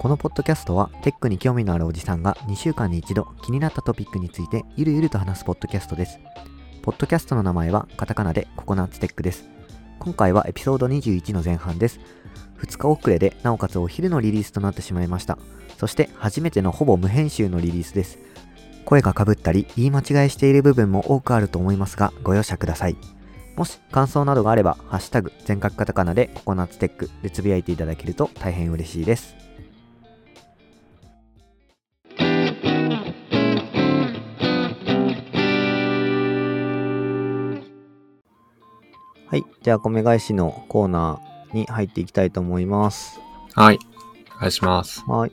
このポッドキャストはテックに興味のあるおじさんが2週間に一度気になったトピックについてゆるゆると話すポッドキャストです。ポッドキャストの名前はカタカナでココナッツテックです。今回はエピソード21の前半です。2日遅れでなおかつお昼のリリースとなってしまいました。そして初めてのほぼ無編集のリリースです。声がかぶったり言い間違いしている部分も多くあると思いますがご容赦ください。もし感想などがあれば、ハッシュタグ全角カタカナでココナッツテックでつぶやいていただけると大変嬉しいです。はい。じゃあ、米返しのコーナーに入っていきたいと思います。はい。お願いします。はい。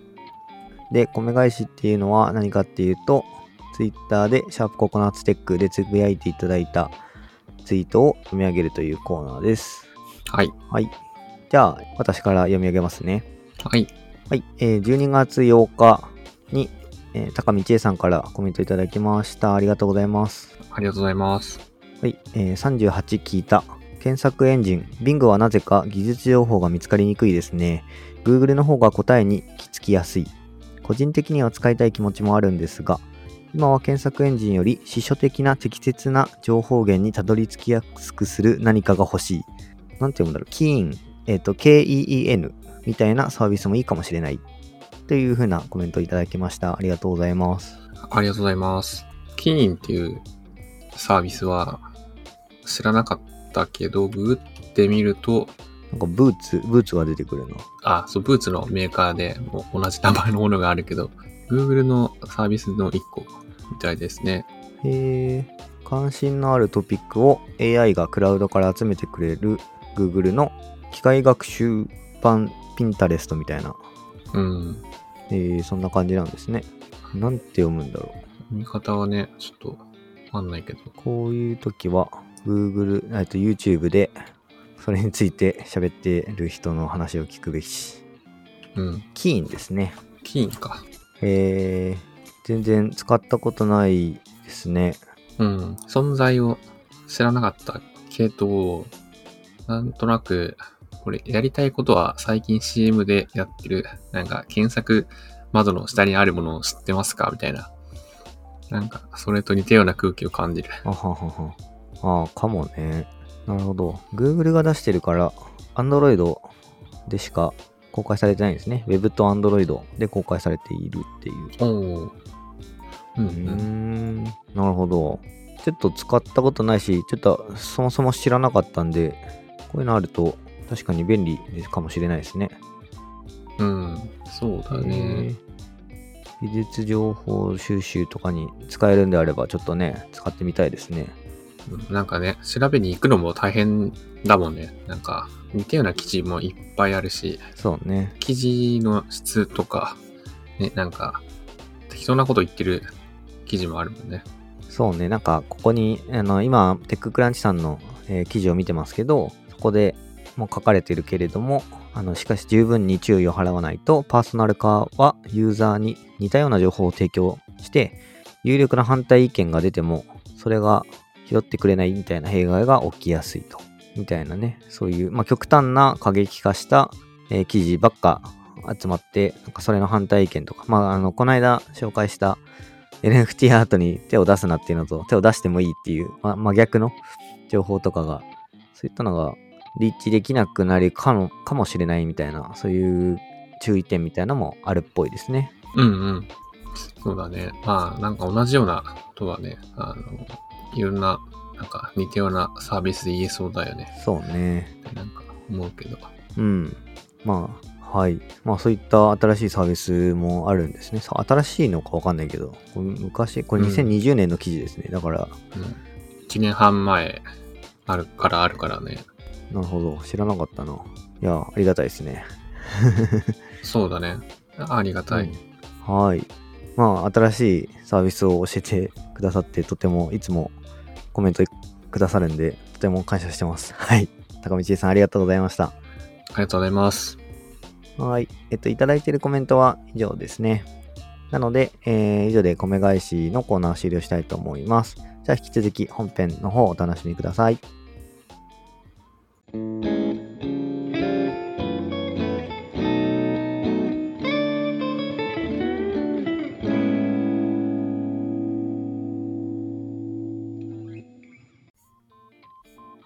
で、米返しっていうのは何かっていうと、ツイッターでシャープココナッツテックでつぶやいていただいたツイートを読み上げるというコーナーです。はい。はい。じゃあ、私から読み上げますね。はい。はい。えー12月8日に、えー高見千恵さんからコメントいただきました。ありがとうございます。ありがとうございます。はい、えー38聞いた。検索エンジン、Bing はなぜか技術情報が見つかりにくいですね。Google の方が答えにきつきやすい。個人的には使いたい気持ちもあるんですが、今は検索エンジンより司書的な適切な情報源にたどり着きやすくする何かが欲しい。なんて読むんだろう。キーン、えっ、と、KEEN みたいなサービスもいいかもしれない。というふうなコメントをいただきました。ありがとうございます。ありがとうございます。キーンっていうサービスは知らなかったけど、ググってみると、なんかブーツ、ブーツが出てくるな。あ、そう、ブーツのメーカーでもう同じ名前のものがあるけど、Google のサービスの一個みたいですね。へえ関心のあるトピックを AI がクラウドから集めてくれる Google の機械学習版ピンタレストみたいな、うん。えーそんな感じなんですね。なんて読むんだろ見方はね、ちょっとわかんないけど。う。こういう時は Google、えっと YouTube でそれについて喋ってる人の話を聞くべき。うん。キーンですね。キーンか。えー全然使ったことないですね。うん。存在を知らなかったけど、なんとなく、これやりたいことは最近 CM でやってる、なんか検索窓の下にあるものを知ってますかみたいな。なんか、それと似たような空気を感じる。あははは。ああ、かもね。なるほど。Google が出してるから、Android でしか公開されてないんですね。Web と Android で公開されているっていう。おお。うんうん。ん、なるほど。ちょっと使ったことないし、ちょっとそもそも知らなかったんで、こういうのあると確かに便利かもしれないですね。うん。そうだね。技術情報収集とかに使えるんであれば、ちょっとね、使ってみたいですね。うんなんかね、調べに行くのも大変だもんね。なんか、似たような記事もいっぱいあるし、そうね。記事の質とか、ね、なんか、適当なこと言ってる記事もあるもんね。そうね、なんかここに、あの今、テッククランチさんの、えー記事を見てますけど、そこでも書かれてるけれども、あのしかし十分に注意を払わないと、パーソナル化はユーザーに似たような情報を提供して、有力な反対意見が出ても、それが拾ってくれないみたいな弊害が起きやすいと。みたいなね、そういう、まあ、極端な過激化した、えー記事ばっか集まって、なんかそれの反対意見とか、まあ、あの、この間紹介した NFT アートに手を出すなっていうのと、手を出してもいいっていう、ま、真逆の情報とかが、そういったのがリーチできなくなるかもかもしれないみたいな、そういう注意点みたいなのもあるっぽいですね。うんうん。そうだね。まあ、なんか同じようなことはね、あの、いろんな、なんか似たようなサービスで言えそうだよね。そうね。なんか思うけど。うん。まあ、はい。まあそういった新しいサービスもあるんですね。さ新しいのかわかんないけど、これ昔、これうん2020年の記事ですね。だから、うん。1年半前あるからあるからね。なるほど。知らなかったな。いや、ありがたいですね。そうだね。ありがたい。はい。まあ、新しいサービスを教えてくださって、とてもいつもコメントくださるんで、とても感謝してます。はい。高道さん、ありがとうございました。ありがとうございます。はい。えっと、いただいているコメントは以上ですね。なので、えー以上で米返しのコーナーを終了したいと思います。じゃあ引き続き本編の方をお楽しみください。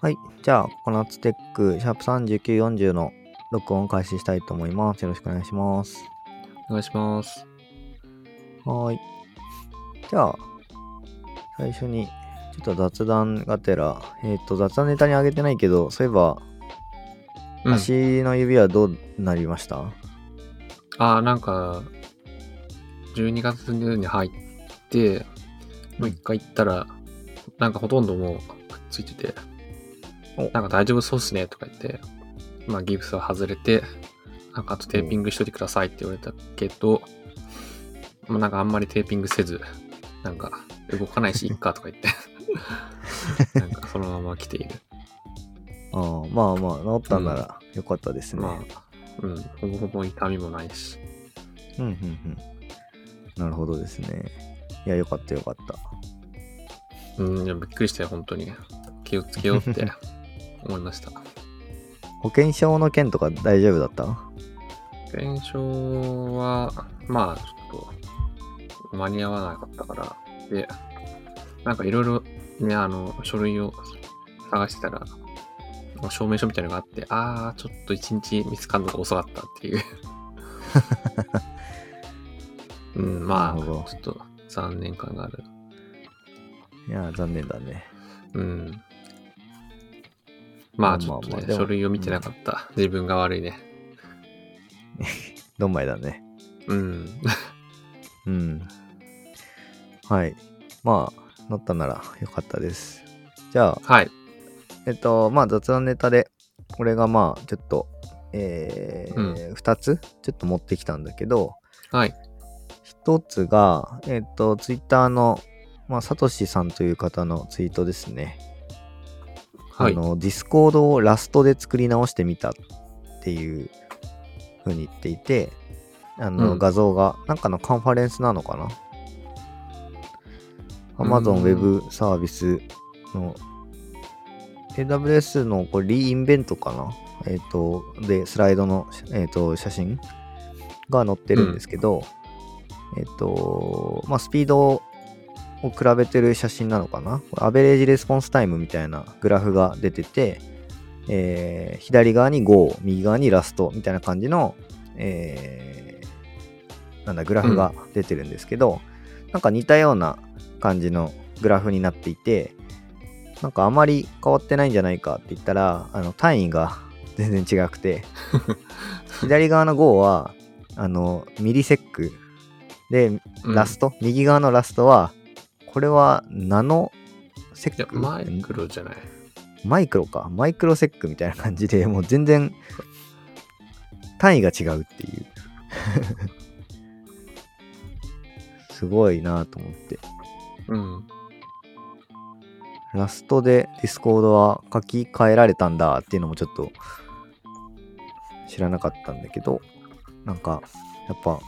はい。じゃあ、ココナッツテック、シャープ3940の録音を開始したいと思います。よろしくお願いします。お願いします。はーい。じゃあ、最初に、ちょっと雑談がてら、えっ、と、雑談ネタにあげてないけど、そういえば、うん、足の指はどうなりました、あー、なんか、12月に入って、もう一回行ったら、なんかほとんどもうくっついててお、なんか大丈夫そうっすねとか言って、まあギプスは外れて、なんかあとテーピングしといてくださいって言われたけど、まあなんかあんまりテーピングせず、なんか動かないし、いっかとか言って、なんかそのまま来ている。ああまあまあ、治ったんならよかったですね。まあ、うん、ほぼほぼ痛みもないし。うん、うん、うん。なるほどですね。いや、よかったよかった。うん、いやびっくりしたよ、本当に。気をつけようって 思いました。保険証の件とか大丈夫だった？保険証は、まあ、ちょっと、間に合わなかったから、で、なんかいろいろね、あの、書類を探してたら、証明書みたいなのがあって、あー、ちょっと一日見つかるのが遅かったっていう。うん、まあ、ちょっと残念感がある。いや、残念だね。うん。まあ、ちょっとね、まあまあ書類を見てなかった。自分が悪いね。どんまいだね。うん。うん。はい。まあ、なったならよかったです。じゃあ、はい。えっと、まあ雑談ネタで、これがまあ、ちょっと、えーう2つちょっと持ってきたんだけど、はい。1つが、えっと、ツイッターの、まあ、サトシさんという方のツイートですね。はい。あの、 Discord を Rust で作り直してみたっていう風に言っていて、あの、うん。画像が、なんかのカンファレンスなのかな？うん ?Amazon Web サービスの。AWS のこれ re:Invent かな？えっ、と、で、スライドの、えっ、と、写真が載ってるんですけど、えっ、と、まあ、スピードを比べてる写真なのかな？ average response time みたいなグラフが出てて、えー左側に Go、右側に Rust みたいな感じの、えーなんだ、グラフが出てるんですけど、なんか似たような感じのグラフになっていて、なんかあまり変わってないんじゃないかって言ったら、あの単位が全然違くて、左側の Go は、あの、ミリセック。で、うん。ラスト、右側のラストは、これはナノセッ、ク？マイクロじゃない。マイクロか。マイクロセックみたいな感じで、もう全然単位が違うっていう。すごいなと思って。うん。 Rust で Discord は書き換えられたんだっていうのもちょっと知らなかったんだけど、なんか、やっぱ、やっ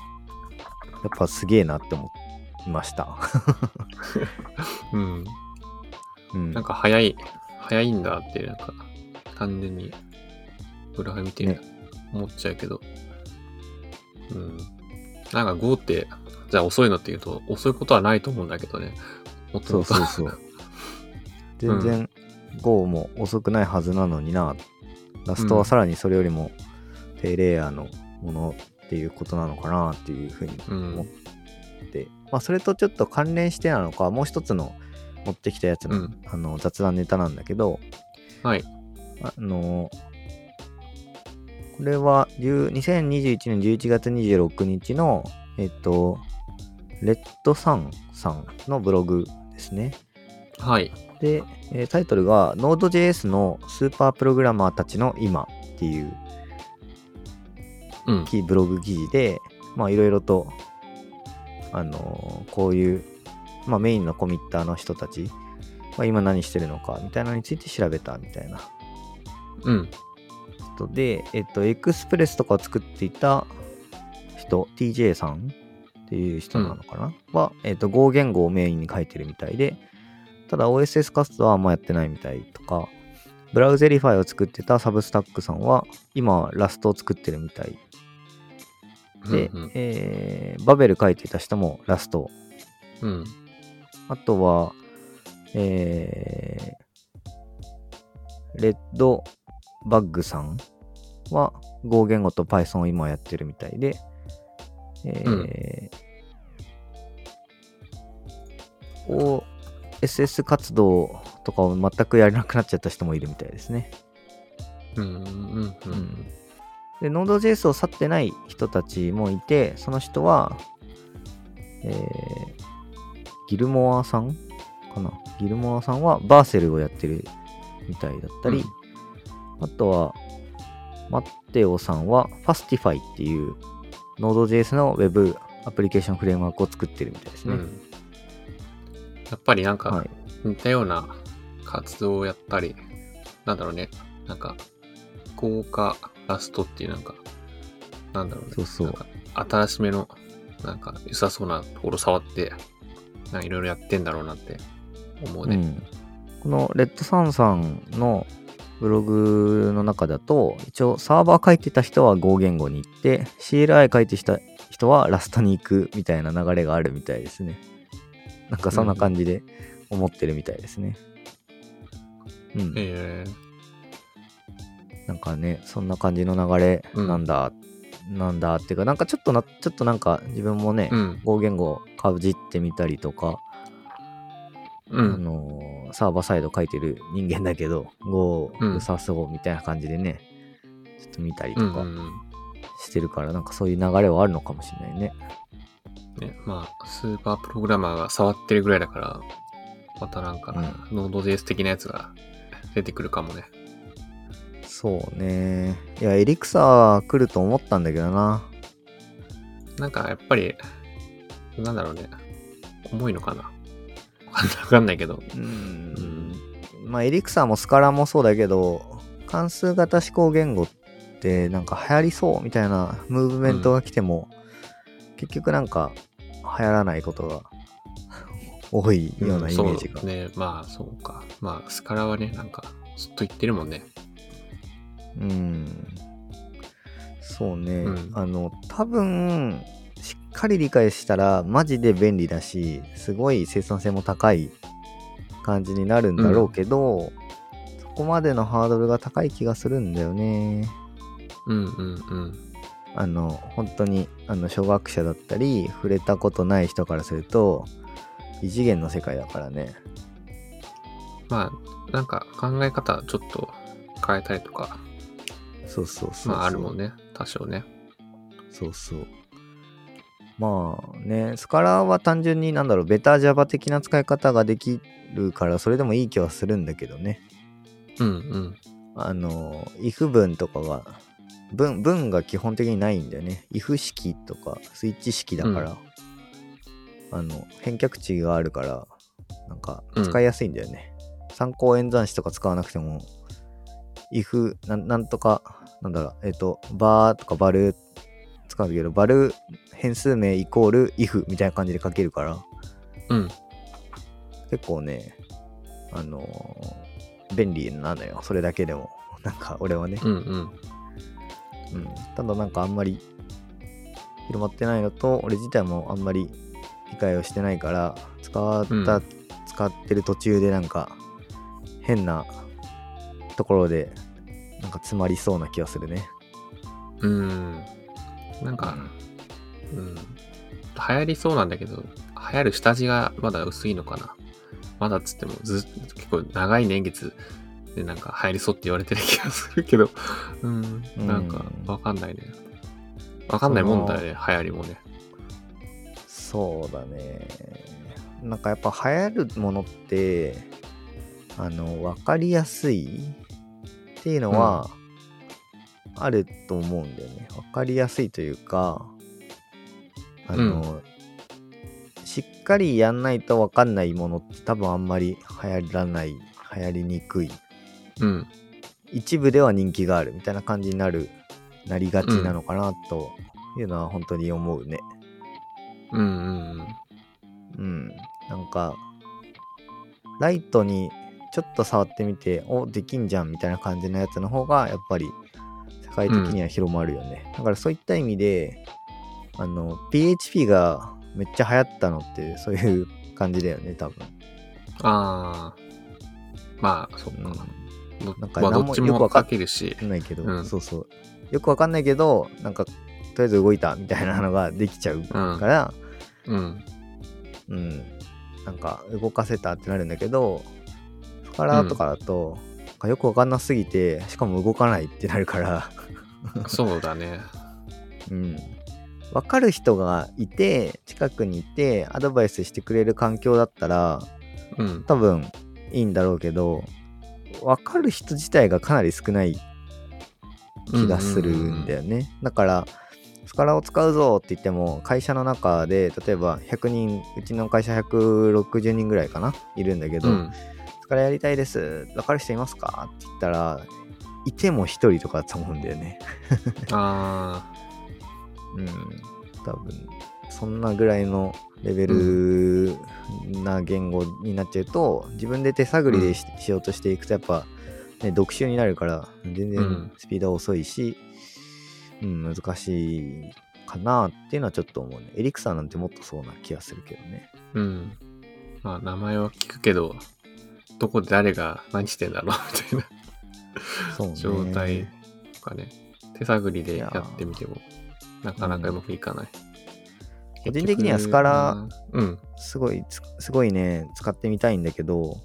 ぱすげえなって思いました。うん。うん。なんか早い、早いんだって、なんか、単純に、グラフ見てね思っちゃうけど。うん。なんか5って、じゃあ遅いのって言うと、遅いことはないと思うんだけどね。もっとそうもっとそうそう。全然 Go も遅くないはずなのにな。ラストはさらにそれよりも低レイヤーのものっていうことなのかなっていうふうにうん思っ。て、まあそれとちょっと関連してなのか、もう一つの持ってきたやつの,、うんあの雑談ネタなんだけど、はい。あのこれは10 2021年11月26日の、えっと、レッドサンさんのブログですね。はい。で、えータイトルが Node.js のスーパープログラマーたちの今っていううん。キーブログ記事で、まあいろいろと、あのーこういう、まあメインのコミッターの人たちは今何してるのかみたいなのについて調べたみたいなうん。人で、えっと、 Express とかを作っていた人、TJ さんっていう人なのかな、は、えっ、と、Go 言語をメインに書いてるみたいで、ただ OSS 活動はあんまやってないみたいとか、 Browserify を作ってた substack さんは、今は Rust を作ってるみたい。で、うんうんえーバベル書いてた人も Rust。うん。あとは、えー、レッドバッグさんは Go 言語と Python を今やってるみたいで、えー OSS 活動とかを全くやれなくなっちゃった人もいるみたいですね。うんうんうんうん。で、Node.js を去ってない人たちもいて、その人は、えー、ギルモアさんかな？ギルモアさんはバーセルをやってるみたいだったり、あとは、マッテオさんは Fastify っていう Node.js の Web アプリケーションフレームワークを作ってるみたいですね。うんやっぱりなんかはい。似たような活動をやったり、なんだろうね、なんか、効果ラストっていうなんか、なんだろうね、そうそう。新しめの、なんか良さそうなところ触って、なんかいろいろやってんだろうなって思うね。うん、このレッドサンさんのブログの中だと一応サーバー書いてた人は Go 言語に行って CLI 書いてた人はラストに行くみたいな流れがあるみたいですね。なんかそんな感じで思ってるみたいですね。うん、えなんかねそんな感じの流れなんだ、なんだっていうかなんかちょっとなちょっとなんか自分もね、ー、うん。Go 言語かじってみたりとかあうん。のーサーバーサイド書いてる人間だけど、Go うさそうみたいな感じでね、ちょっと見たりとかうんうんうんしてるから、なんかそういう流れはあるのかもしれないね。ね、まあ、スーパープログラマーが触ってるぐらいだから、またなんか、うノード JS 的なやつが出てくるかもね。そうね。いや、エリクサー来ると思ったんだけどな。なんかやっぱり、なんだろうね。重いのかな。わかんないけど。うーん。まあ、エリクサーもスカラもそうだけど、関数型思考言語ってなんか流行りそうみたいなムーブメントが来ても、結局なんか流行らないことが多いようなイメージが。そうね。まあ、そうか。まあ、スカラはね、なんか、ずっと言ってるもんね。うん。そうね。うんあの、多分、しっかり理解したら、マジで便利だし、すごい生産性も高い感じになるんだろうけど、そこまでのハードルが高い気がするんだよね。うんうんうん。あの、本当に、あの、初学者だったり、触れたことない人からすると、異次元の世界だからね。まあ、なんか考え方ちょっと変えたりとか、そうそうそうそう。まああるもんね。多少ね。そうそう。まあね、スカラは単純になんだろう、ベタ Java 的な使い方ができるから、それでもいい気はするんだけどね。うんうん。あの、if 文とかが、文、文が基本的にないんだよね。if 式とか、スイッチ式だから、あの、返却値があるから、なんか使いやすいんだよね。参考演算子とか使わなくても、if なんなんとか、なんだろう、えっ、と、バーとかバル使うんだけど、バル変数名イコール if みたいな感じで書けるから、うん。結構ね、あのー便利なのよ。それだけでも。なんか俺はね。うんうん。うん。ただなんかあんまり広まってないのと、俺自体もあんまり理解をしてないから、使った、うん使ってる途中でなんか変なところでなんか詰まりそうな気がするね。うん。なんか、うん。流行りそうなんだけど、流行る下地がまだ薄いのかな。まだっつってもず結構長い年月でなんか流行りそうって言われてる気がするけど、うん。なんかわかんないね。わかんないもんだよね、流行りもね。そうだね。なんかやっぱ流行るものって、あの、わかりやすいっていうのは、あると思うんだよね。わかりやすいというか、あの、しっかりやんないとわかんないものって多分あんまり流行らない、流行りにくい。うん。一部では人気があるみたいな感じになる、なりがちなのかなというのは本当に思うね。ううんうんうん。なんか、ライトにちょっと触ってみて、お、できんじゃんみたいな感じのやつの方が、やっぱり世界的には広まるよね。だからそういった意味で、あの、PHP がめっちゃ流行ったのって、そういう感じだよね、多分。ああ。まあ、そっうん。なんかまあ、どっちもよくわかっ書けるしないけど、うんそうそう。よくわかんないけど、なんか、とりあえず動いたみたいなのができちゃうから、うん。うん、なんか動かせたってなるんだけど、スカラーとかだと、なんかよくわかんなすぎて、しかも動かないってなるから、そうだね。うん。わかる人がいて、近くにいて、アドバイスしてくれる環境だったら、うん。多分いいんだろうけど、わかる人自体がかなり少ない気がするんだよね。だから、スカラを使うぞって言っても、会社の中で、例えば100人、うちの会社160人ぐらいかないるんだけど、うん。スカラやりたいです？わかる人いますか？って言ったら、いても1人とかだと思うんだよね。あ うん。多分、そんなぐらいのレベルな言語になっちゃうと、自分で手探りでし,、ようとしていくと、やっぱ、ね、読書になるから、全然うんスピードは遅いし、うん、難しいかなっていうのはちょっと思うね。エリクサーなんてもっとそうな気がするけどね。あ。うん。まあ、名前は聞くけど、どこで誰が何してんだろう みたいそうね。な状態とかね。手探りでやってみても、なかなかうまくいかない。個人的にはスカラうん。すごいつ、すごいね、使ってみたいんだけど、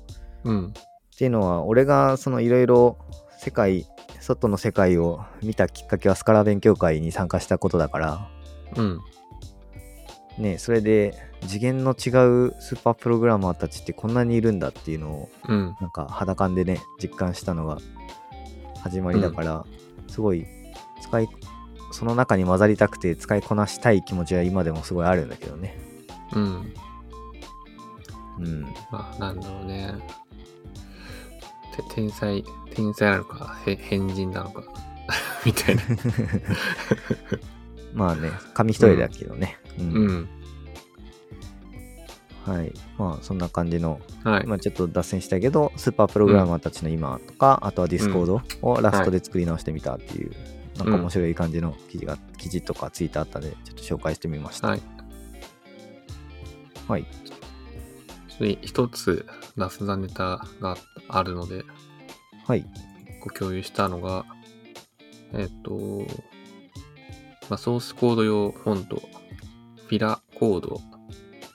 うん。っていうのは俺がそのいろいろ世界外の世界を見たきっかけはスカラ勉強会に参加したことだからうん。ねそれで次元の違うスーパープログラマーたちってこんなにいるんだっていうのをうん。なんか肌感でね実感したのが始まりだから、すごい使いその中に混ざりたくて使いこなしたい気持ちは今でもすごいあるんだけどねうん。うんまあ、なんだろうね。て天才、天才なのか、へ変人なのか、みたいな。まあね紙一重だけどね、うんうん。はいまあそんな感じのはい。まあ、ちょっと脱線したけど、スーパープログラマーたちの今とか、あとは Discord を Rust で作り直してみたっていう、なんか面白い感じの記事が、記事とかツイートあったので、ちょっと紹介してみました。はい。はい。一つ、雑談ネタがあるので、はい。ご共有したのが、えっ、と、まあ、ソースコード用フォント、フィラコード、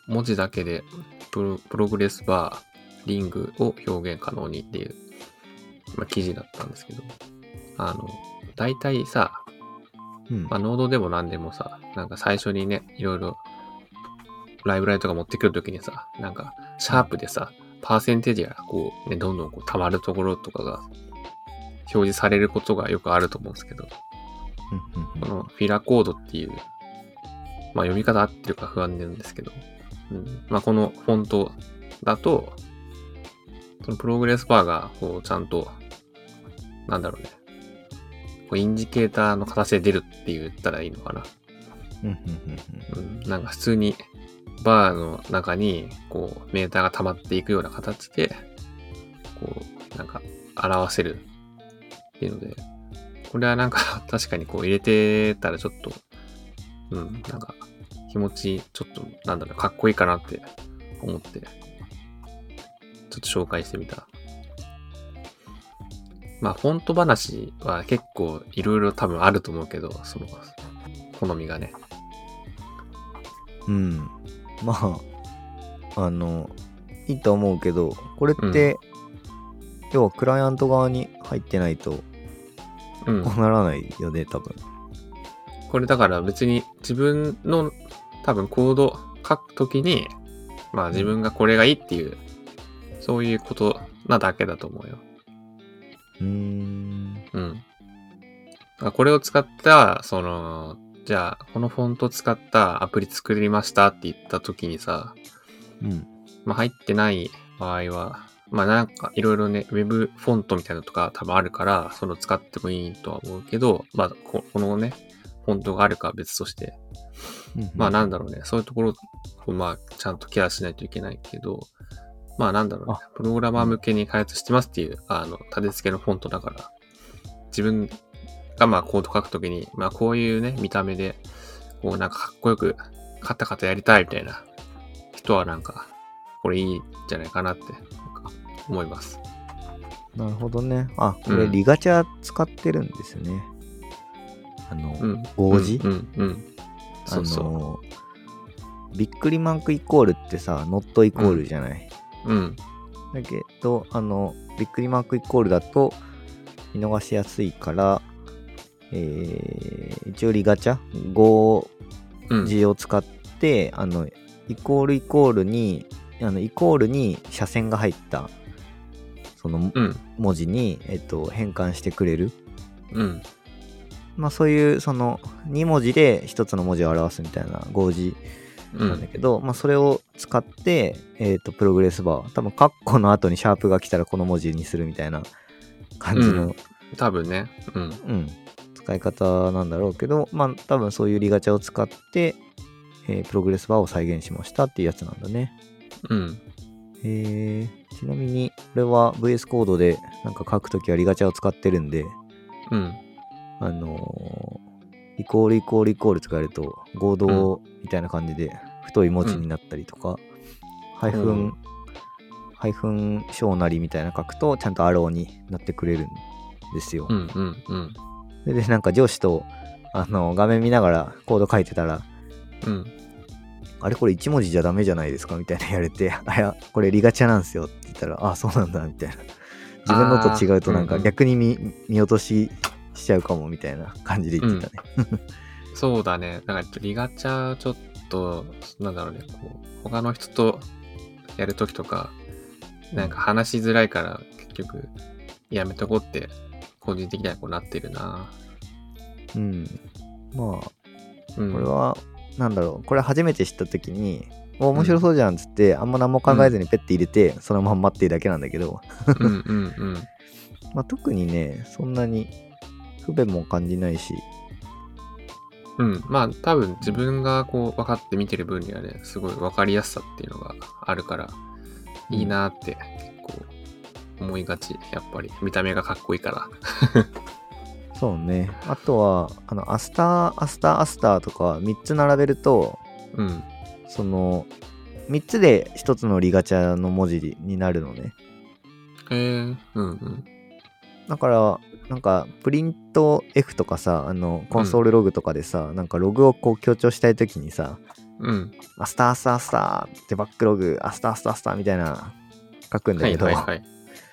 文字だけでプロプログレスバー、リングを表現可能にっていう、まあ、記事だったんですけど、あの、大体さ、うん。まあ、ノードでも何でもさ、なんか最初にね、いろいろ、ライブラリとか持ってくるときにさ、なんか、シャープでさ、パーセンテージがこう、ね、どんどんこう溜まるところとかが、表示されることがよくあると思うんですけど、このフィラコードっていう、まあ読み方合ってるか不安なんですけど、うん、まあこのフォントだと、そのプログレスバーがこうちゃんと、なんだろうね、こうインジケーターの形で出るって言ったらいいのかな。うんうんうんうん、なんか普通にバーの中にこうメーターが溜まっていくような形で、こうなんか表せるっていうので、これはなんか確かにこう入れてたらちょっと、うん、なんか気持ちちょっとなんだろう、かっこいいかなって思って、ちょっと紹介してみた。まあフォント話は結構いろいろ多分あると思うけど、その好みがね。うん。まあ、あの、いいと思うけど、これって、要はクライアント側に入ってないと、うんこうならないよね、多分。これだから別に自分の多分コード書くときに、まあ自分がこれがいいっていう、そういうことなだけだと思うよ。うーん。うん。これを使った、その、じゃあこのフォント使ったアプリ作りましたって言ったときにさ、うん。まあ入ってない場合は、まあなんかいろいろね、ウェブフォントみたいなのとか多分あるから、その使ってもいいとは思うけど、まあここのね、フォントがあるかは別として、まあなんだろうね、そういうところをまあちゃんとケアしないといけないけど、まあなんだろうねあ、プログラマー向けに開発してますっていう、あの、立て付けのフォントだから、自分がまあコード書くときに、まあこういうね、見た目で、こうなんかかっこよく、カタカタやりたいみたいな人はなんか、これいいんじゃないかなって、思います。なるほどね。あ、これうんリガチャ使ってるんですね。あの、うん。王子？うん、あの、びっくりマークイコールってさ、ノットイコールじゃない？う。うん。だけど、あの、びっくりマークイコールだと見逃しやすいから、えー、一応リガチャ？5うん。字を使って、あの、イコールイコールに、あの、イコールに斜線が入った、そのうん。文字に、えっと、変換してくれる。うん。まあそういう、その、2文字で1つの文字を表すみたいな5字うん。なんだけど、まあそれを使って、えっと、プログレスバー、多分、カッコの後にシャープが来たらこの文字にするみたいな感じの、多分ね。うん。うん、使い方なんだろうけど、まあ多分そういうリガチャを使って、えープログレスバーを再現しましたっていうやつなんだね。うん。えー、ちなみに、これは VS コードでなんか書くときはリガチャを使ってるんで、うん。あのーイコールイコールイコール使えると合同みたいな感じで太い文字になったりとか、ハイフン、うんハイフン小なりみたいな書くとちゃんとアローになってくれるんですよ。うん。うん。うん。それでなんか上司とあの画面見ながらコード書いてたら、うん。あれこれ1文字じゃダメじゃないですかみたいな言われて、あいや、これリガチャなんですよって言ったら、あそうなんだみたいな。自分のと違うとなんかあーうんうん逆に見,、見落とししちゃうかもみたいな感じで言ってたね。そうだね。だから、リガチャちょっと、なんだろうね、こう、他の人とやるときとか、なんか話しづらいから、結局、やめとこうって、個人的にはこうなってるな。うん。まあ、うん。これは、なんだろう、これ初めて知った時に、お面白そうじゃんっつって、あんま何も考えずにペッて入れて、そのまんまっていうだけなんだけど、うんうんうん。まあ、特にね、そんなに不便も感じないし、うん。まあ、多分自分がこう、分かって見てる分にはね、すごい分かりやすさっていうのがあるから、いいなって結構思いがち。やっぱり、見た目がかっこいいから。そうね。あとは、あの、アスター、アスター、アスターとか3つ並べると、うん。その、3つで1つのリガチャの文字になるのね。へえうんうん。だから、なんか、プリント F とかさ、あの、 console.log とかでさ、なんかログをこう強調したいときにさ、うん。アスターアスターアスターデバッグログ、アスターアスターアスターみたいな書くんだはいけど、はいはい。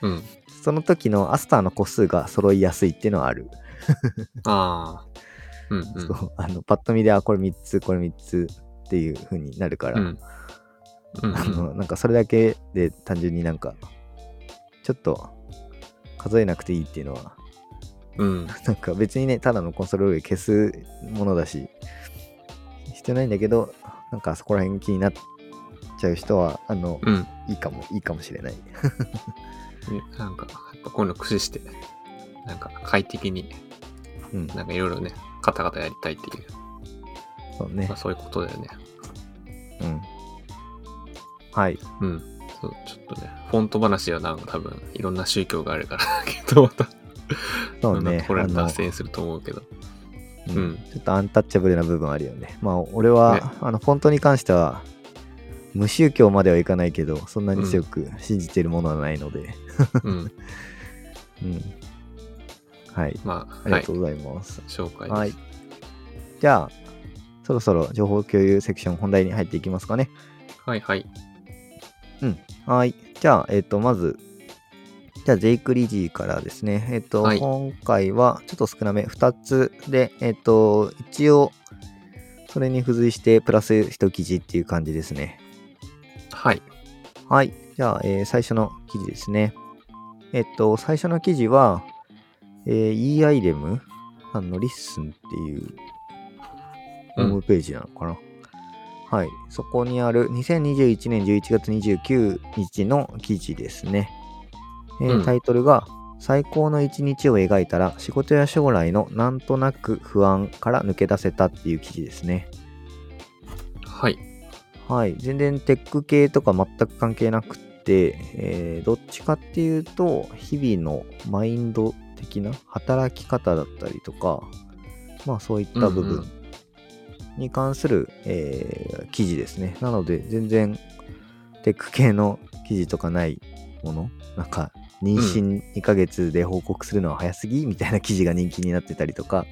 うん。その時のアスターの個数が揃いやすいっていうのはある。ああ。うんうん。そうあのパッと見で、あ、これ3つ、これ3つっていう風になるから、うん。うんあのなんかそれだけで単純になんか、ちょっと数えなくていいっていうのは、うん。なんか別にね、ただのコンソールログで消すものだし、必要ないんだけど、なんかそこら辺気になっちゃう人は、あの、うん。いいかも、いいかもしれない。ねなんか、やっぱこういうの駆使して、なんか快適に、うん、なんかいろいろね、カタカタやりたいっていう、そうねまあ、。そういうことだよね。うん。はい。うん。そう、ちょっとね、フォント話はなんか多分、いろんな宗教があるから、けどまた、そうね。これ脱線すると思うけど。うんうんちょっとアンタッチャブルな部分あるよね。まあ、俺は、ねあの、フォントに関しては、無宗教まではいかないけど、そんなに強く信じてるものはないので。うん。うん。はい。まあ、はいありがと。うございます。紹介です。はい。じゃあ、そろそろ情報共有セクション本題に入っていきますかね。はいはい。はい。じゃあ、えっ、と、まず、じゃあ、ジェイク・リジーからですね。えっ、と、はい今回はちょっと少なめ、2つで、えっ、と、一応、それに付随して、プラス1記事っていう感じですね。はい。はい。じゃあ、えー最初の記事ですね。えっ、と、最初の記事は、えー、e アイレムさんのリッスンっていうホームページなのかな。はい。そこにある2021年11月29日の記事ですね。えーうんタイトルが最高の一日を描いたら仕事や将来のなんとなく不安から抜け出せたっていう記事ですね。はい。はい。全然テック系とか全く関係なくって、えーどっちかっていうと、日々のマインド的な働き方だったりとか、まあそういった部うんうん分に関する、えー記事ですね。なので、全然テック系の記事とかないもの、なんか、妊娠2ヶ月で報告するのは早すぎみたいな記事が人気になってたりとか、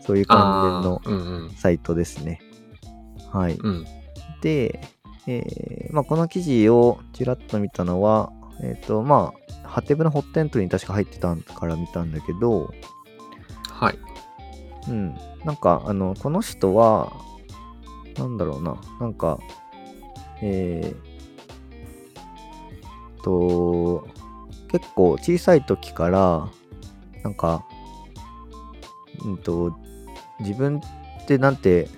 そういう関連の。サイトですね。はい。うん。で、えーまあ、この記事をちらっと見たのは、えっ、と、まあ、ハテブのホットエントに確か入ってたから見たんだけど、はい。うん。なんか、あの、この人は、なんだろうな、なんか、えー、と、結構小さい時から、なんか、うんと、自分ってなんて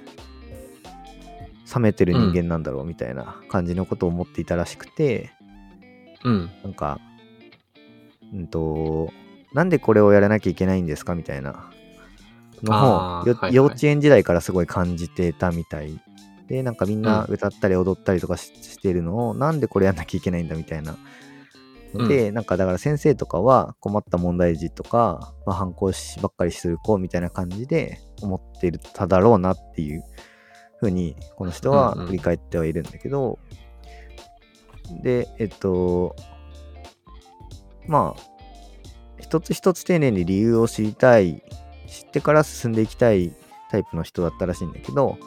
冷めてる人間なんだろうみたいな感じのことを思っていたらしくて、うん。なんか、うんと、なんでこれをやらなきゃいけないんですかみたいなのを、幼稚園時代からすごい感じてたみたいで、なんかみんなうん歌ったり踊ったりとかし,、してるのを、なんでこれやんなきゃいけないんだみたいな。で、なんかだから先生とかは困った問題児とか、まあ、反抗しばっかりする子みたいな感じで思ってるただろうなっていうふうにこの人はうんうん。振り返ってはいるんだけど、で、えっと、まあ、一つ一つ丁寧に理由を知りたい、知ってから進んでいきたいタイプの人だったらしいんだけど、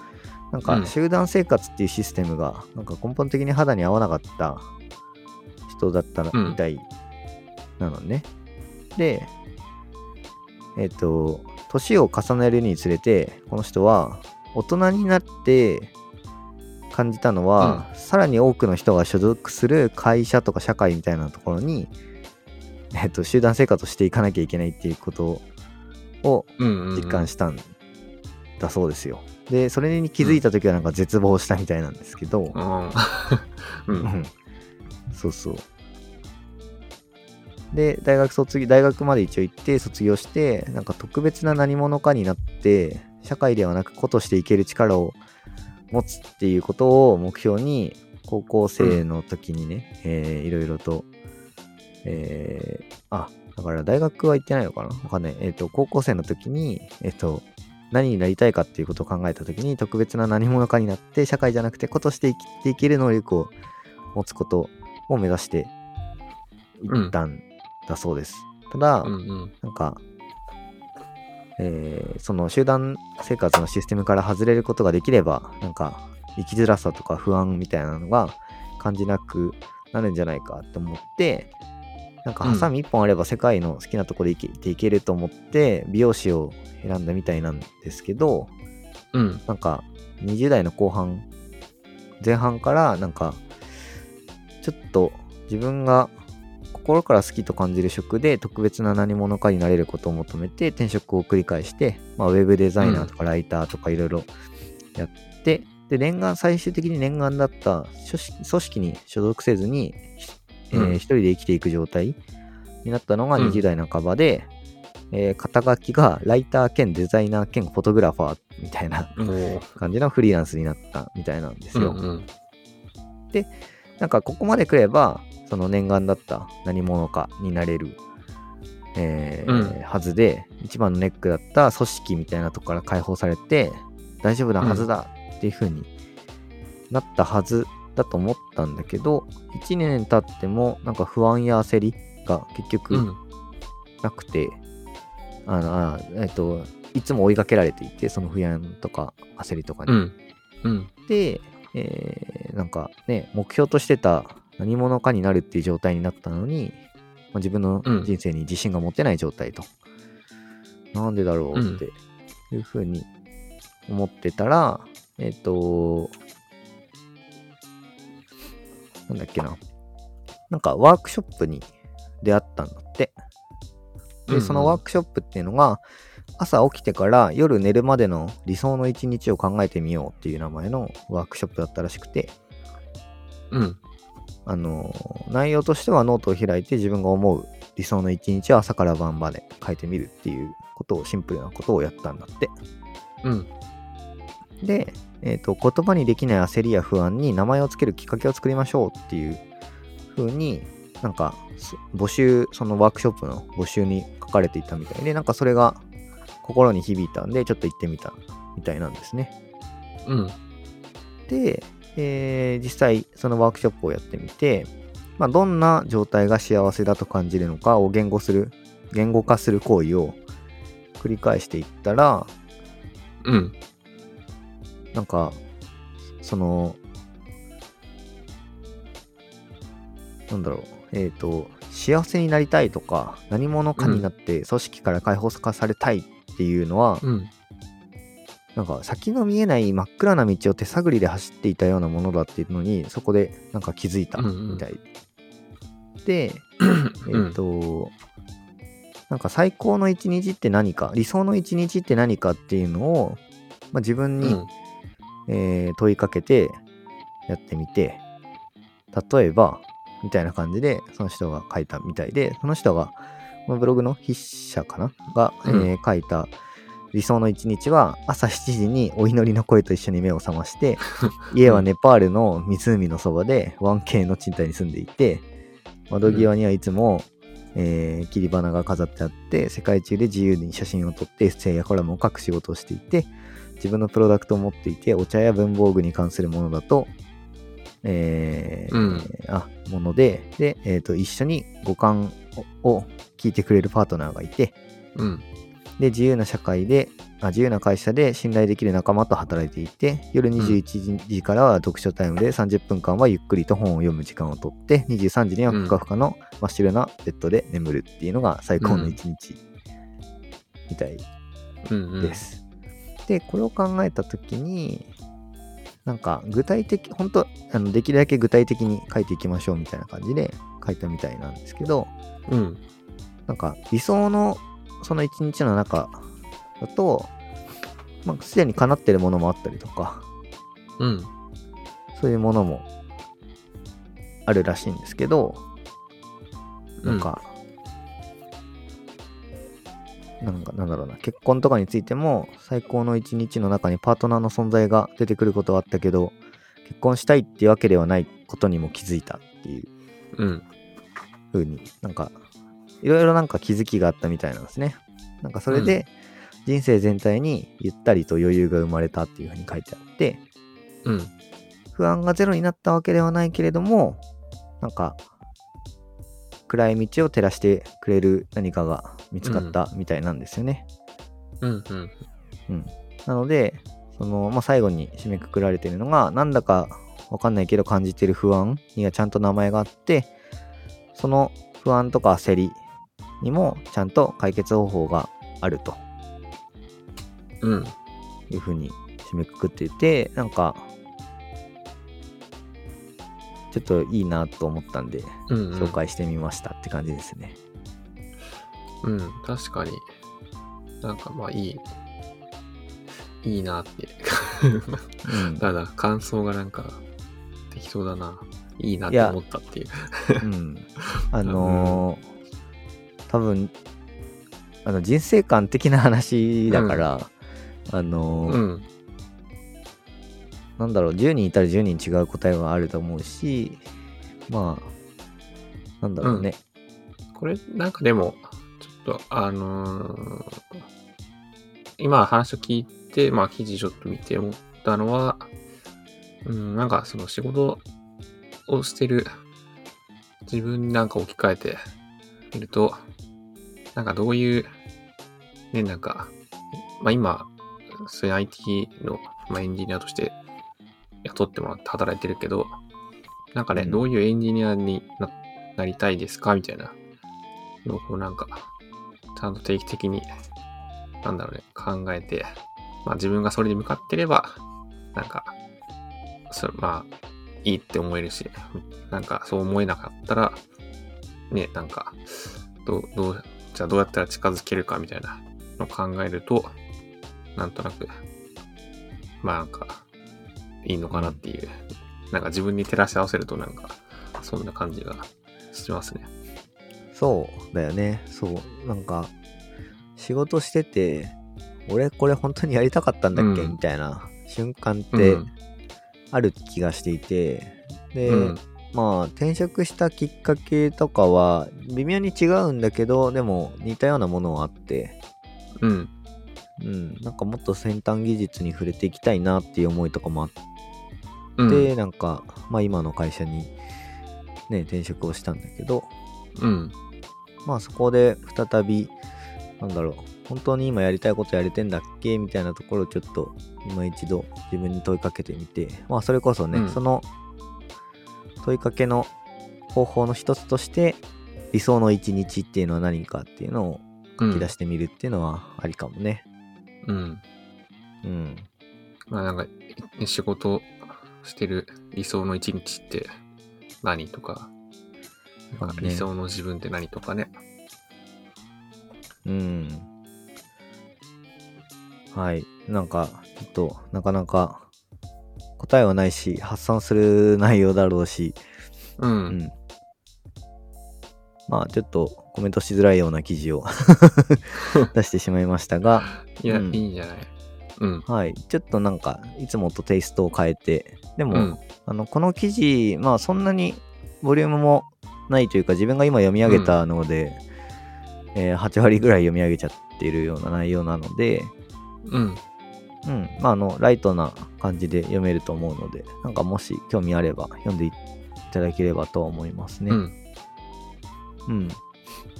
なんかうん。集団生活っていうシステムが、なんか根本的に肌に合わなかった人だったみたいなのね。で、えっ、と、年を重ねるにつれて、この人は大人になって感じたのは、さらに多くの人が所属する会社とか社会みたいなところに、えっ、と、集団生活をしていかなきゃいけないっていうことをうんうんうん。実感したんだそうですよ。で、それに気づいた時はなんか絶望したみたいなんですけど、う。うんんそうそう。で、大学卒業、大学まで一応行って卒業して、なんか特別な何者かになって、社会ではなく個としていける力を持つっていうことを目標に、高校生の時にね、えーいろいろと、えーあ、だから大学は行ってないのかな？わかんない。えっ、と、高校生の時に、えっ、と、何になりたいかっていうことを考えた時に、特別な何者かになって、社会じゃなくて個として生きていける能力を持つことを目指していったんだそうです。ただ、うんうん。なんか、えーその集団生活のシステムから外れることができれば、なんか生きづらさとか不安みたいなのが感じなくなるんじゃないかって思って、なんかハサミ一本あれば世界の好きなとこで生きていけると思って美容師を選んだみたいなんですけど、うん。なんか20代の後半、前半からなんかちょっと自分が心から好きと感じる職で特別な何者かになれることを求めて転職を繰り返して、まあ、ウェブデザイナーとかライターとかいろいろやって、で念願最終的に念願だった組織に所属せずに、えーうん一人で生きていく状態になったのがうん20代半ばで、えー肩書きがライター兼デザイナー兼フォトグラファーみたいな感じのフリーランスになったみたいなんですよ。うんうん。なんかここまで来れば、その念願だった何者かになれる、えーうんはずで、一番のネックだった組織みたいなとこから解放されて、大丈夫なはずだっていう風になったはずだと思ったんだけど、1年経ってもなんか不安や焦りが結う局ん。なくて、あのあえっと、いつも追いかけられていて、その不安とか焦りとかに。うん。うん。で、えーなんかね、目標としてた何者かになるっていう状態になったのに、まあ自分のうん人生に自信が持てない状態と。なんでだろうっていうふうに思ってたら、えっ、と、なんだっけな。なんかワークショップに出会ったんだって。で、うんうんそのワークショップっていうのが、朝起きてから夜寝るまでの理想の一日を考えてみようっていう名前のワークショップだったらしくて、うん。あの、内容としてはノートを開いて自分が思う理理想の一日は朝から晩まで書いてみるっていうことをシンプルなことをやったんだって。うん。で、えー、と言葉にできない焦りや不安に名前をつけるきっかけを作りましょうっていう風になんかす募集そのワークショップの募集に書かれていたみたいでなんかそれが心に響いたんでちょっと行ってみたみたいなんですね。うん。で、えー実際そのワークショップをやってみて、まあ、どんな状態が幸せだと感じるのかを言語する言語化する行為を繰り返していったらうん。なんか、その、なんだろう、えっ、と、幸せになりたいとか、何者かになって組織から解放化されたいっていうのは、うん。なんか先の見えない真っ暗な道を手探りで走っていたようなものだっていうのに、そこでなんか気づいたうんうんみたい。で、えっ、うんと、なんか最高の一日って何か、理想の一日って何かっていうのを、まあ、自分に、うん。えー問いかけてやってみて例えばみたいな感じでその人が書いたみたいでその人がこのブログの筆者かな？が、うんえー書いた理想の一日は朝7時にお祈りの声と一緒に目を覚まして 家はネパールの湖のそばで 1K の賃貸に住んでいて窓際にはいつも、えー切り花が飾ってあって世界中で自由に写真を撮ってエッセイやコラムを書く仕事をしていて自分のプロダクトを持っていてお茶や文房具に関するものだと、えーうんあものでで、えーと一緒に五感をを聞いてくれるパートナーがいてうん。で自由な社会であ自由な会社で信頼できる仲間と働いていて夜21時からは読書タイムで30分間はゆっくりと本を読む時間をとって23時にはふかふかの真っ白なベッドで眠るっていうのが最高の一日みたい。です。で、これを考えたときに、なんか具体的、本当あのできるだけ具体的に書いていきましょうみたいな感じで書いたみたいなんですけど、うん。なんか理想のその一日の中だと、まあ、すでに叶ってるものもあったりとか、うん。そういうものもあるらしいんですけど、なんか、なんかなんだろうな、結婚とかについても、最高の一日の中にパートナーの存在が出てくることはあったけど、結婚したいっていうわけではないことにも気づいたっていううん。風になんか、いろいろなんか気づきがあったみたいなんですね。なんかそれで、人生全体にゆったりと余裕が生まれたっていう風に書いてあって、うん。不安がゼロになったわけではないけれども、なんか、暗い道を照らしてくれる何かが見つかったみたいなんですよね。うん。うん。うん。なので、その、まあ、最後に締めくくられてるのが、なんだかわかんないけど感じてる不安にはちゃんと名前があって、その不安とか焦りにもちゃんと解決方法があるとうん。いうふうに締めくくっていて、なんか、ちょっといいなと思ったんで、うん。紹介してみましたって感じですね。うん。確かに。なんかまあいい。いいなって。うん。ただ感想がなんか適当だな。いいなって思ったっていう。うん、あのー多分あの人生観的な話だから、あのーうん。なんだろう10人いたら10人違う答えがあると思うしまあなんだろうね、これなんかでも、ちょっとあのー今話を聞いて、まあ記事ちょっと見て思ったのは、うん、なんかその仕事をしてる自分になんか置き換えてみると、なんかどういう、ね、なんか、まあ今、そういう IT の、まあ、エンジニアとして雇ってもらって働いてるけど、なんかね、うん。どういうエンジニアにななりたいですかみたいなのをこうなんか、ちゃんと定期的に、なんだろうね、考えて、まあ自分がそれに向かってれば、なんか、そまあ、いいって思えるし、なんかそう思えなかったら、ね、なんか、どう、どう、じゃあどうやったら近づけるかみたいなのを考えると、なんとなく、まあなんか、いいのかなっていう、なんか自分に照らし合わせるとなんか、そんな感じがしますね。そうだよね。そう。なんか、仕事してて、俺これ本当にやりたかったんだっけ、うんみたいな瞬間っうてん。ある気がしていて、で、うん。まあ転職したきっかけとかは微妙に違うんだけど、でも似たようなものはあって、うん。うん、なんかもっと先端技術に触れていきたいなっていう思いとかもあって、うん。なんか、まあ今の会社にね、転職をしたんだけど、うん。まあそこで再び、なんだろう、本当に今やりたいことやれてんだっけ？みたいなところをちょっと今一度自分に問いかけてみて、まあそれこそね、うん。その問いかけの方法の一つとして、理想の一日っていうのは何かっていうのをうん書き出してみるっていうのはありかもね。うん。うん。まあなんか、い仕事してる理想の一日って何とか、なんかそうね理想の自分って何とかね。うん。はい。なんか、ちょっと、なかなか答えはないし、発散する内容だろうし、う。うんん。まあ、ちょっとコメントしづらいような記事を 出してしまいましたが、いや、うんいいんじゃない？うん。はい。ちょっとなんか、いつもとテイストを変えて、でも、うん。あの、この記事、まあ、そんなにボリュームもないというか、自分が今読み上げたので、えー8割ぐらい読み上げちゃっているような内容なので、うん。うん。まあ、あの、ライトな感じで読めると思うので、なんかもし興味あれば読んでいただければとは思いますね。うん。うん。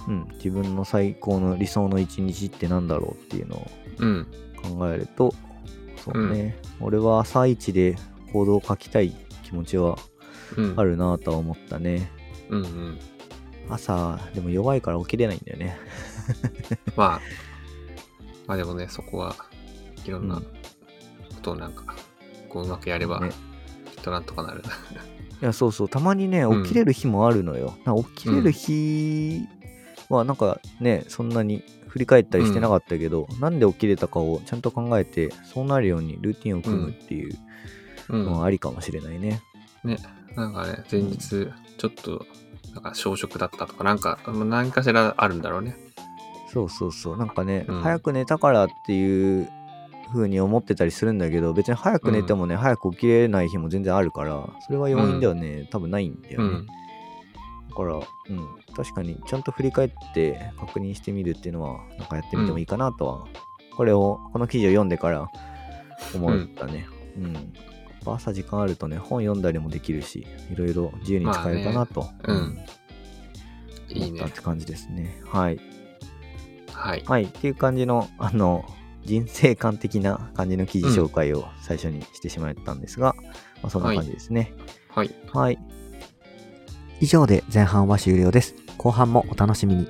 うん。自分の最高の理想の一日ってなんだろうっていうのをうん。考えると、そうね。俺は朝一で行動を書きたい気持ちはうん。あるなとは思ったね。うんうん。朝、でも弱いから起きれないんだよね。まあ、まあでもね、そこはいろんなことをなんか、こううまくやれば、ねきっとなんとかなる。いや、そうそう、たまにね、うん起きれる日もあるのよ。なんか起きれる日は、なんかね、そんなに振り返ったりしてなかったけど、なんで起きれたかをちゃんと考えて、そうなるようにルーティンを組むっていううん。のはありかもしれないね。ね、なんかね、前日、ちょっと、なんか小食だったとか、なんか、まあ何かしらあるんだろうね。そうそうそう。なんかね、うん早く寝たからっていう風に思ってたりするんだけど、別に早く寝てもね、早く起きれない日も全然あるから、それは要因ではね、多分ないんだよね。うん。だから、うん、確かにちゃんと振り返って確認してみるっていうのは、なんかやってみてもいいかなとは、これを、この記事を読んでから思ったね。うん。朝時間あるとね、本読んだりもできるし、いろいろ自由に使えるかなと、まあねうんいいね思ったっ。て感じですね。はい。はい。はい。っていう感じの、あの、人生観的な感じの記事紹介を最初にしてしまったんですが、まあ、そんな感じですね。はい。はい。以上で前半は終了です。後半もお楽しみに。